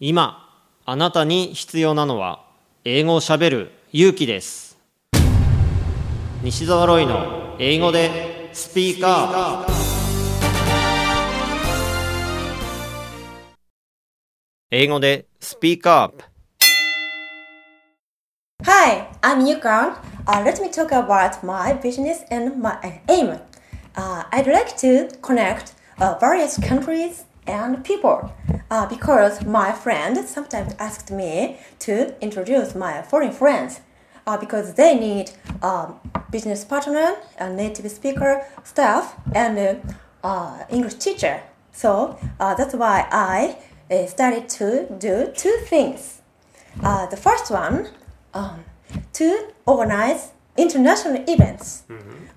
今あなたに必要なのは英語をしゃべる勇気です西澤ロイの英語でスピーカー英語でスピーカーアップ Hi, I'm Yukon. Uh, let me talk about my business and my aim. Uh, I'd like to connect uh, various countries and people uh, because my friend sometimes asked me to introduce my foreign friends uh, because they need um, business partner, a native speaker, staff, and uh, English teacher. So uh, that's why I uh, started to do two things. Uh, the first one, um, to organize international events.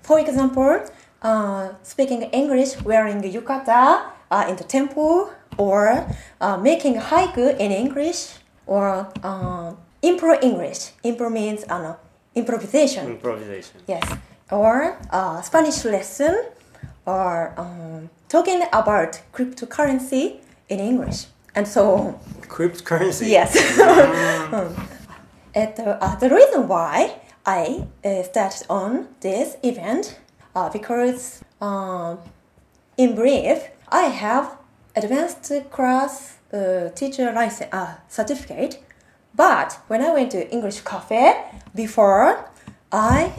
For example, uh, speaking English wearing yukata uh, in the temple, or uh, making haiku in English, or uh, improv English. Improv means uh, improvisation. improvisation Yes, or uh, Spanish lesson, or um, talking about cryptocurrency in English, and so cryptocurrency Yes. Um, and uh, the reason why I uh, started on this event uh, because um, in brief I have advanced class uh, teacher license uh, certificate, but when I went to English cafe before I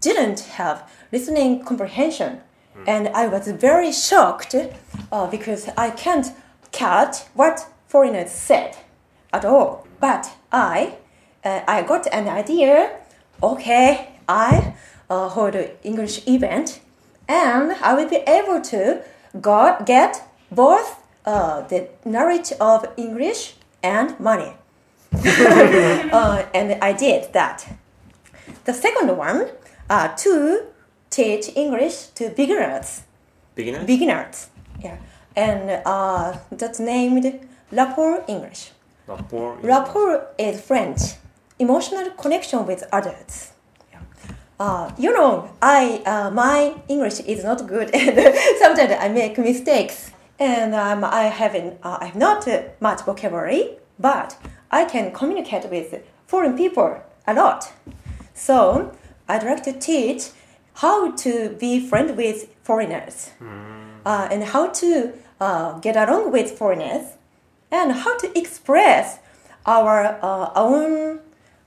didn't have listening comprehension, and I was very shocked uh, because I can't catch what foreigners said at all. But I, uh, I got an idea. Okay, I uh, hold an English event, and I will be able to got, get both uh, the knowledge of English and money. uh, and I did that. The second one, uh, to teach English to beginners beginner beginners. Yeah, and uh, that's named rapport English. rapport Rapport is French, emotional connection with others. Yeah. Uh, you know, I uh, my English is not good, and sometimes I make mistakes, and um, I haven't uh, I have not uh, much vocabulary, but I can communicate with foreign people a lot. So I'd like to teach how to be friend with foreigners, uh, and how to uh, get along with foreigners, and how to express our uh, own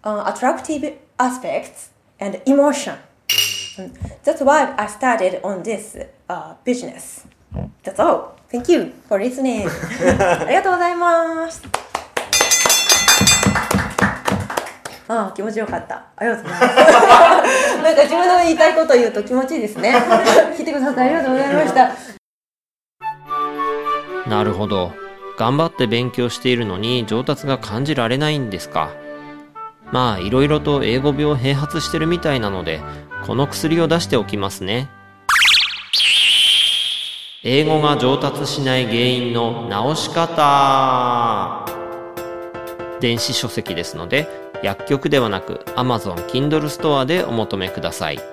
uh, attractive aspects and emotion. Mm. That's why I started on this uh, business. That's all. Thank you for listening. ありがとうございます。ああ、気持ちよかった。ありがとうございます。なんか自分の言いたいこと言うと気持ちいいですね。聞いてくださってありがとうございました。なるほど頑張って勉強しているのに上達が感じられないんですかまあいろいろと英語病併発してるみたいなのでこの薬を出しておきますね英語が上達しない原因の直し方。電子書籍ですので薬局ではなく Amazon Kindle ストアでお求めください。